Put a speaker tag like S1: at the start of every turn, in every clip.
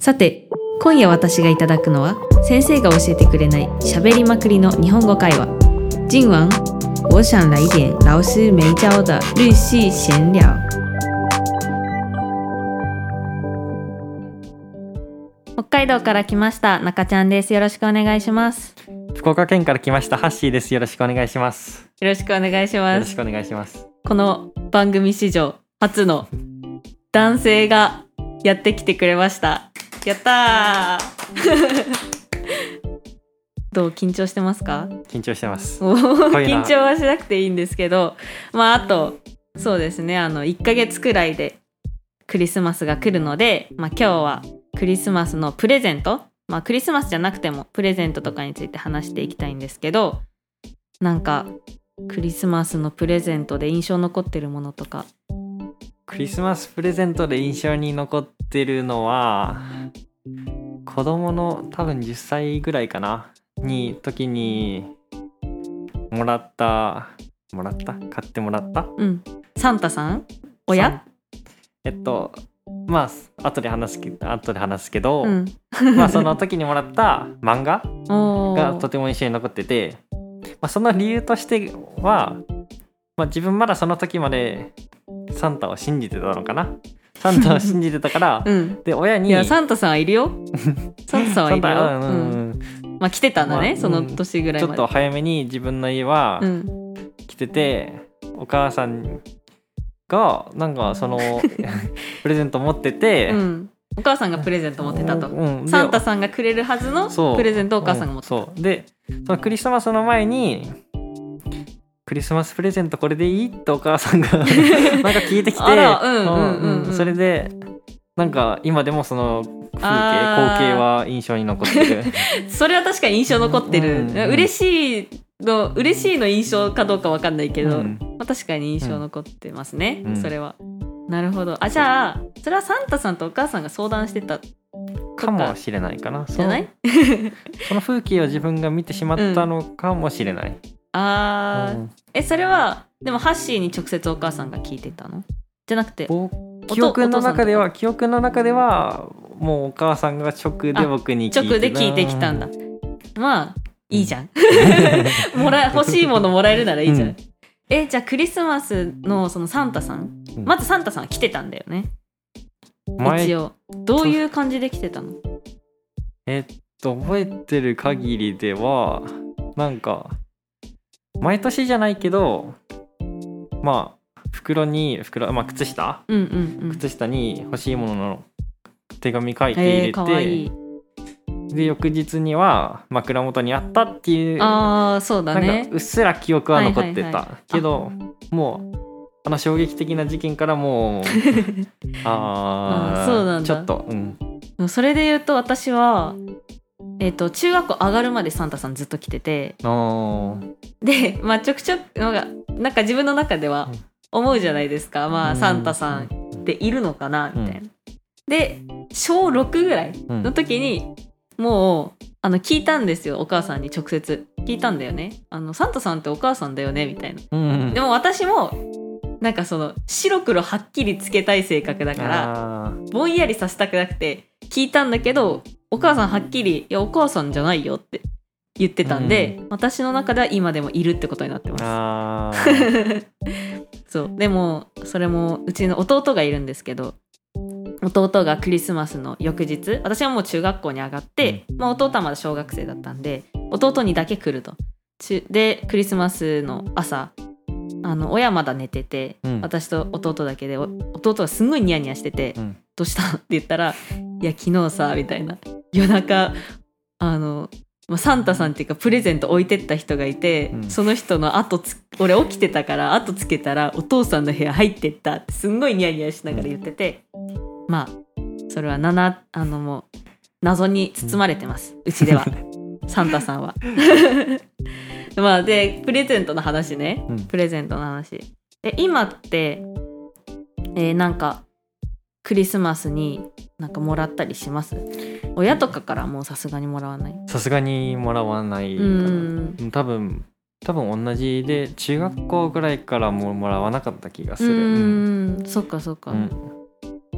S1: さて今夜私がいただくのは先生が教えてくれない喋りまくりの日本語会話。今晚我想来一点老师没教的日系闲聊北海道から来ました中ちゃんです。よろしくお願いします。
S2: 福岡県から来ましたハッシーです。よろしくお願いします。
S1: よろしくお願いし
S2: よ
S1: ます。
S2: ろしくお願いします。
S1: この番組史上初の男性がやってきてくれましたやったー。どう緊張してますか？
S2: 緊張してます。
S1: 緊張はしなくていいんですけど。まああとそうですね。あの1ヶ月くらいでクリスマスが来るので、まあ、今日はクリスマスのプレゼント。まあクリスマスじゃなくてもプレゼントとかについて話していきたいんですけどなんかクリスマスのプレゼントで印象残ってるものとか。
S2: クリスマスプレゼントで印象に残ってるのは子供の多分10歳ぐらいかなに時にもらったもらった？買ってもらった？
S1: うん。サンタさん？親？
S2: えっとまあ後で話すけ後で話すけど、
S1: うん。
S2: まあその時にもらった漫画 がとても印象に残ってて、まあ、その理由としては、まあ、自分まだその時までサンタを信じてたのかなサンタを信じてたから、
S1: うん。
S2: で親に
S1: いや サンタさんはいるよ。サンタさんはいるよ、
S2: うん。
S1: まあ来てたんだね、
S2: まあ
S1: その年ぐらいまで。
S2: ちょっと早めに自分の家は
S1: うん。
S2: 来てて、お母さんがなんかその プレゼント持ってて、
S1: うん、お母さんがプレゼント持ってたと、
S2: うん。で
S1: サンタさんがくれるはずのプレゼントをお母さんが持ってた、
S2: うん。そう。でそのクリスマスの前にクリスマスプレゼントこれでいい？ってお母さんが なんか聞いてきてそれでなんか今でもその風景光景は印象に残ってる。
S1: それは確かに印象残ってる、
S2: うんうん
S1: 嬉しいの嬉しいの印象かどうかわかんないけど、
S2: うん。
S1: まあ、確かに印象残ってますね、
S2: うん。
S1: それは。なるほど。あじゃあそれはサンタさんとお母さんが相談してた
S2: かもしれないかな
S1: じゃない
S2: そその風景を自分が見てしまったのか。もしれない、
S1: あー、
S2: うん。
S1: えそれはでもハッシーに直接お母さんが聞いてたの？じゃなくて
S2: ぼ記憶の中では記憶の中ではもうお母さんが直で僕に聞いて
S1: 直で聞いてきたんだ。まあいいじゃん。もらえ欲しいものもらえるならいいじゃん、
S2: うん。
S1: えじゃあクリスマスのそのサンタさん
S2: うん。
S1: まずサンタさんは来てたんだよね。
S2: 前
S1: 一応。どういう感じで来てたの？
S2: えっと覚えてる限りではなんか毎年じゃないけどまあ袋に袋、まあ、靴下？
S1: うんうんうん。
S2: 靴下に欲しいものの手紙書いて
S1: えー、
S2: 入れて、
S1: かわいい。
S2: で翌日には枕元にあったっていう
S1: ああそうだ
S2: なん
S1: ね
S2: かうっすら記憶は残ってた、
S1: はいはいはい。
S2: けどもうあの衝撃的な事件からもう あー
S1: あそうなんだ。
S2: ちょっとうん。
S1: それで言うと私はえっ、と中学校上がるまでサンタさんずっと来てて。でまあちょくちょくなんかなんか自分の中では思うじゃないですか。まあサンタさんっているのかなみたいな。で小6ぐらい
S2: うん
S1: の時にもうあの聞いたんですよお母さんに直接。聞いたんだよね。あのサンタさんってお母さんだよねみたいな。
S2: うんうん。
S1: でも私もなんかその白黒はっきりつけたい性格だからぼんやりさせたくなくて聞いたんだけどお母さんはっきり「いやお母さんじゃないよ」って言ってたんで、私の中では今でもいるってことになってます。そう。でもそれもうちの弟がいるんですけど弟がクリスマスの翌日私はもう中学校に上がって、まあ、弟はまだ小学生だったんで弟にだけ来ると。ちでクリスマスの朝あの親まだ寝てて、
S2: うん。
S1: 私と弟だけでお弟がすんごいニヤニヤしてて
S2: うん「
S1: どうした?」って言ったら「いや昨日さ」みたいな。夜中あのまあサンタさんっていうかプレゼント置いてった人がいて、
S2: うん。
S1: その人の後つ俺起きてたから後つけたらお父さんの部屋入ってったってすんごいニヤニヤしながら言ってて、まあそれは7あのもう謎に包まれてます、うちでは。サンタさんは。まあでプレゼントの話ね。
S2: うん。
S1: プレゼントの話。え今って、えーなんかクリスマスになんかもらったりします？親とかからもうさすがにもらわない？
S2: さすがにもらわないか
S1: う
S2: な、
S1: ん。
S2: 多分多分同じで中学校ぐらいからもうもらわなかった気がす
S1: う
S2: る、
S1: ーんそっかそっか、
S2: うん。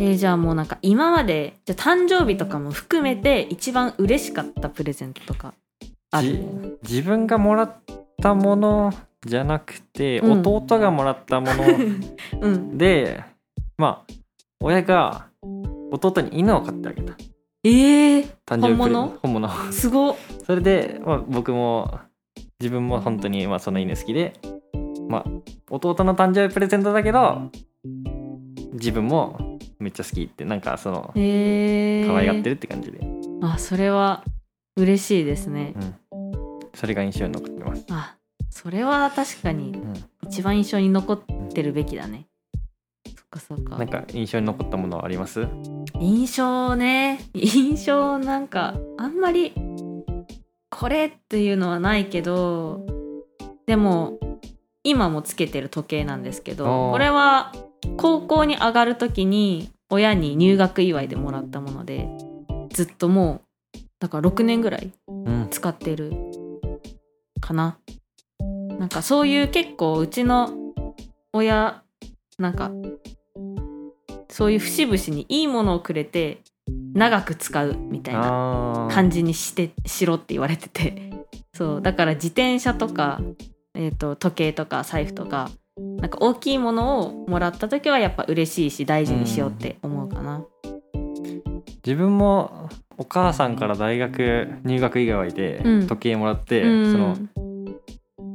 S1: えーじゃあもうなんか今までじゃあ誕生日とかも含めて一番嬉しかったプレゼントとかあ
S2: じ
S1: る
S2: 自分がもらったものじゃなくて、
S1: うん。
S2: 弟がもらったもの
S1: うん。
S2: でまあ親が弟に犬を買ってあげた。
S1: えー、
S2: 誕生日プレ
S1: 本物？
S2: 本物。
S1: すごっ。
S2: それで、まあ、僕も自分も本当にまあその犬好きでまあ弟の誕生日プレゼントだけど自分もめっちゃ好きってなんかその
S1: えー、
S2: 可愛がってるって感じで、
S1: あそれは嬉しいですね。
S2: うん、それが印象に残ってます、
S1: あそれは確かに
S2: うん、
S1: 一番印象に残ってるべきだねかそっか。
S2: なんか印象に残ったものはあります？
S1: 印象ね。印象なんかあんまりこれっていうのはないけどでも今もつけてる時計なんですけどこれは高校に上がる時に親に入学祝いでもらったものでずっともうだから6年ぐらい
S2: うん。
S1: 使ってるかな。なんかそういう結構うちの親なんかそういう節々にいいものをくれて長く使うみたいな感じにしてしろって言われてて。そうだから自転車とか、えー、と時計とか財布とかなんか大きいものをもらった時はやっぱ嬉しいし大事にしようって思うかな。
S2: 自分もお母さんから大学入学祝いで
S1: うん。
S2: 時計もらって、
S1: うん。
S2: その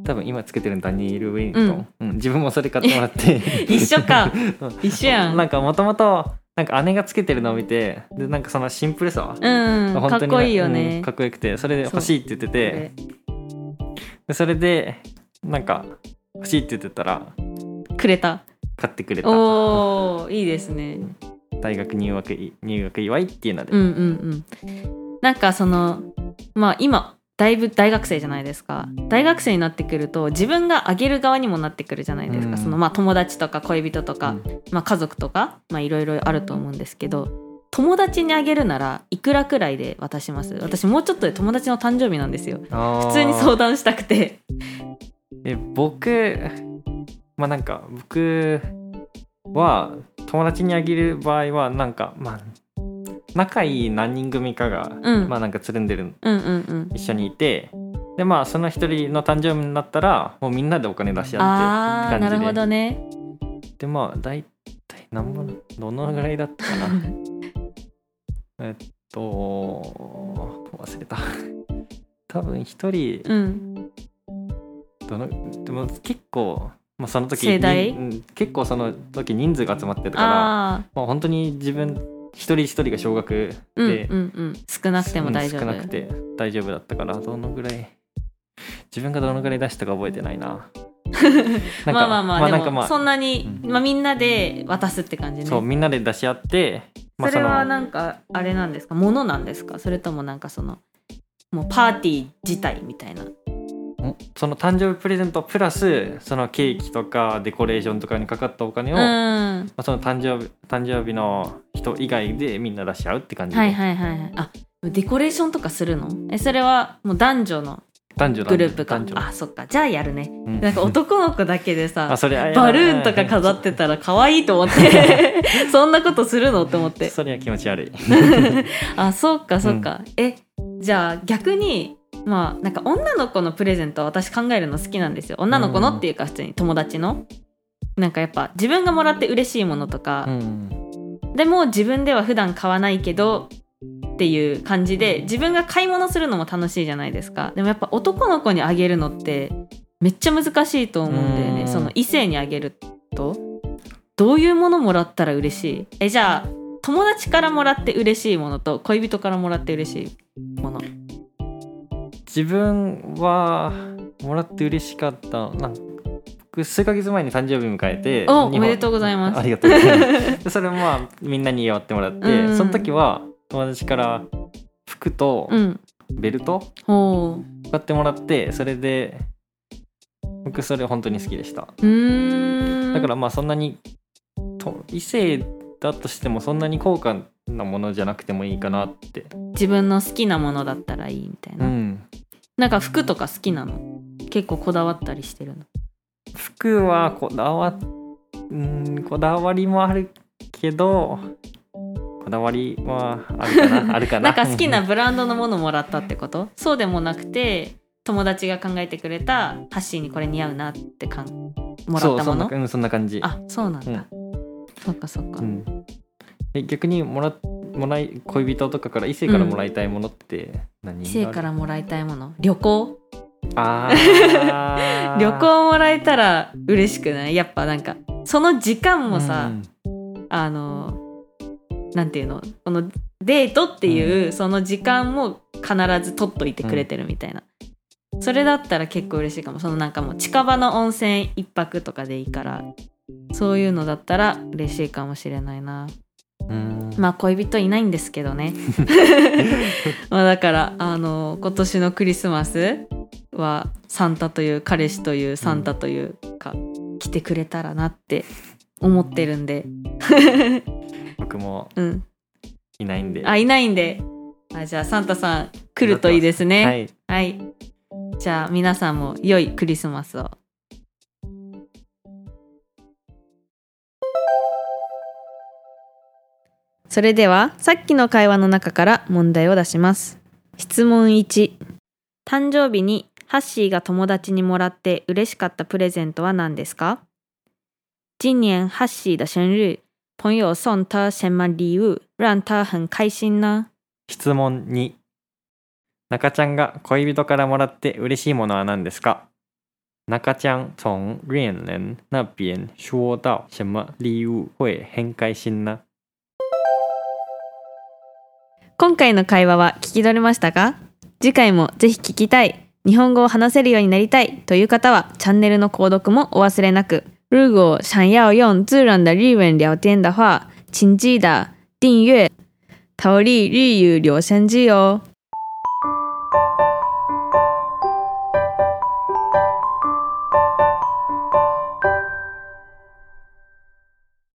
S2: 多分今つけてるダニエル・ウィントン、うん。自分もそれ買ってもらって。
S1: 一緒か。一緒やん。
S2: なんかもともとなんか姉がつけてるのを見てでなんかそのシンプルさ、
S1: うん、か
S2: 本当に
S1: っこいいよ
S2: うん
S1: ね。
S2: かっこよくてそれで欲しいって言ってて。でそれでなんか欲しいって言ってたら
S1: くれた。
S2: 買ってくれた。
S1: おーいいですね。
S2: 大学入学い入学祝いっていうので、
S1: うんうんうん。なんかそのまあ今だいぶ大学生じゃないですか。大学生になってくると自分があげる側にもなってくるじゃないですか、
S2: うん。
S1: そのまあ友達とか恋人とか、
S2: うん。
S1: まあ、家族とかまあいろいろあると思うんですけど友達にあげるならいくらくらいで渡します？私もうちょっとで友達の誕生日なんですよ。
S2: 普
S1: 普通に相談したくて。
S2: え僕まあなんか僕は友達にあげる場合はなんかまあ仲いい何人組かが、
S1: うん。
S2: まあなんかつるんでる
S1: うんうんうん。
S2: 一緒にいてでまあその一人の誕生日になったらもうみんなでお金出し合
S1: あ
S2: ってって感じで。
S1: ーなるほどね。
S2: でまあ大体何もどのぐらいだったかな。えっと忘れた。多分一人
S1: うん。
S2: どのでも結構、まあ、その時結構その時人数が集まってたから
S1: ああ
S2: まあ、本当に自分一人一人が小学
S1: うん
S2: で、
S1: うんうん。少なくても大丈夫。
S2: うん少なくて大丈夫だったからどのぐらい自分がどのぐらい出したか覚えてないな。なんか
S1: まあまあまあ、でも、
S2: まあ
S1: そんなに、
S2: うん。
S1: まあ、みんなで渡すって感じね。
S2: そうみんなで出し合って、まあ、
S1: それは
S2: の
S1: なんかあれなんですか？ものなんですか？それともなんかそのもうパーティー自体みたいな
S2: その誕生日プレゼントプラスそのケーキとかデコレーションとかにかかったお金を、
S1: うん。
S2: ま
S1: は
S2: あ、その誕生日誕生日の人以外でみんな出し合うって感じ？で、
S1: いはいはいはい。あデコレーションとかするの？えそれはもう男女の
S2: 男女
S1: グループかあそっか。じゃあやるね。
S2: うん。
S1: なんか男の子だけでさ
S2: あそれあ
S1: バルーンとか飾ってたら 可愛いと思って そんなことするの？って思って。
S2: それは気持ち悪い。
S1: あそうかそうか、えじゃあ逆にまあなんか女の子のプレゼントは私考えるの好きなんですよ。女の子のっていうか普通に友達の。なんかやっぱ自分がもらって嬉しいものとか。
S2: う、ん
S1: でも自分では普段買わないけどっていう感じで自分が買い物するのも楽しいじゃないですか。でもやっぱ男の子にあげるのってめっちゃ難しいと思うんだよね。
S2: うん。
S1: その異性にあげると。どういうものもらったら嬉しい？えじゃあ友達からもらって嬉しいものと恋人からもらって嬉しいもの
S2: 自分はもらって嬉しかった。なんか僕数ヶ月前に誕生日迎えて
S1: おおめでとうございます。
S2: ありがとうございます。で それもまあみんなに祝ってもらって、
S1: うん
S2: その時は友達から服と
S1: うん。
S2: ベルト
S1: ほ
S2: 買ってもらってそれで僕それ本当に好きでした。だからまあそんなにと異性だとしてもそんなに高価なものじゃなくてもいいかなって。
S1: 自分の好きなものだったらいいみたいな、
S2: うん
S1: なんか服とか好きなの？結構こだわったりしてるの？
S2: 服はこだわうんこだわりもあるけどだわりはあるかな？あるかな？
S1: なんか好きなブランドのものもらったってこと？そうでもなくて友達が考えてくれたハッシーにこれ似合うなってかんもらったもの？
S2: そうそんなうんそんな感じ。
S1: あそうなんだ、そっかそっか、
S2: うん、え逆にもらもらい恋人とかから異性からもらいたいものって何
S1: 異性からもらいたいもの？旅行？
S2: あー。
S1: 旅行もらえたら嬉しくない？やっぱなんかその時間もさ、
S2: うん。
S1: あのなんていうの？このデートっていうその時間も必ず取っといてくれてるみたいな、それだったら結構嬉しいかも。そのなんかもう近場の温泉一泊とかでいいからそういうのだったら嬉しいかもしれないな。
S2: うん
S1: まあ恋人いないんですけどね。まあだからあの今年のクリスマスはサンタという彼氏というサンタというか、来てくれたらなって思ってるんで。
S2: 僕も
S1: うん。
S2: いないんで。
S1: あいないんで。あじゃあサンタさん来るといいですね。
S2: はい。
S1: はい。じゃあ皆さんも良いクリスマスをそれではさっきの会話の中から問題を出します。質問1誕生日にハッシーが友達にもらって嬉しかったプレゼントは何ですか？今年ハッシー的生日朋友送他什么礼物让他很开心呢
S2: 質問2中ちゃんが恋人からもらって嬉しいものは何ですか？中ちゃん从恋人那边说到什么礼物会很开心呢
S1: 今回の会話は聞き取れましたか？次回もぜひ聞きたい、日本語を話せるようになりたいという方はチャンネルの購読もお忘れなく。如果想要用自然的日文聊天的话，请记得订阅逃离日语留声机哦。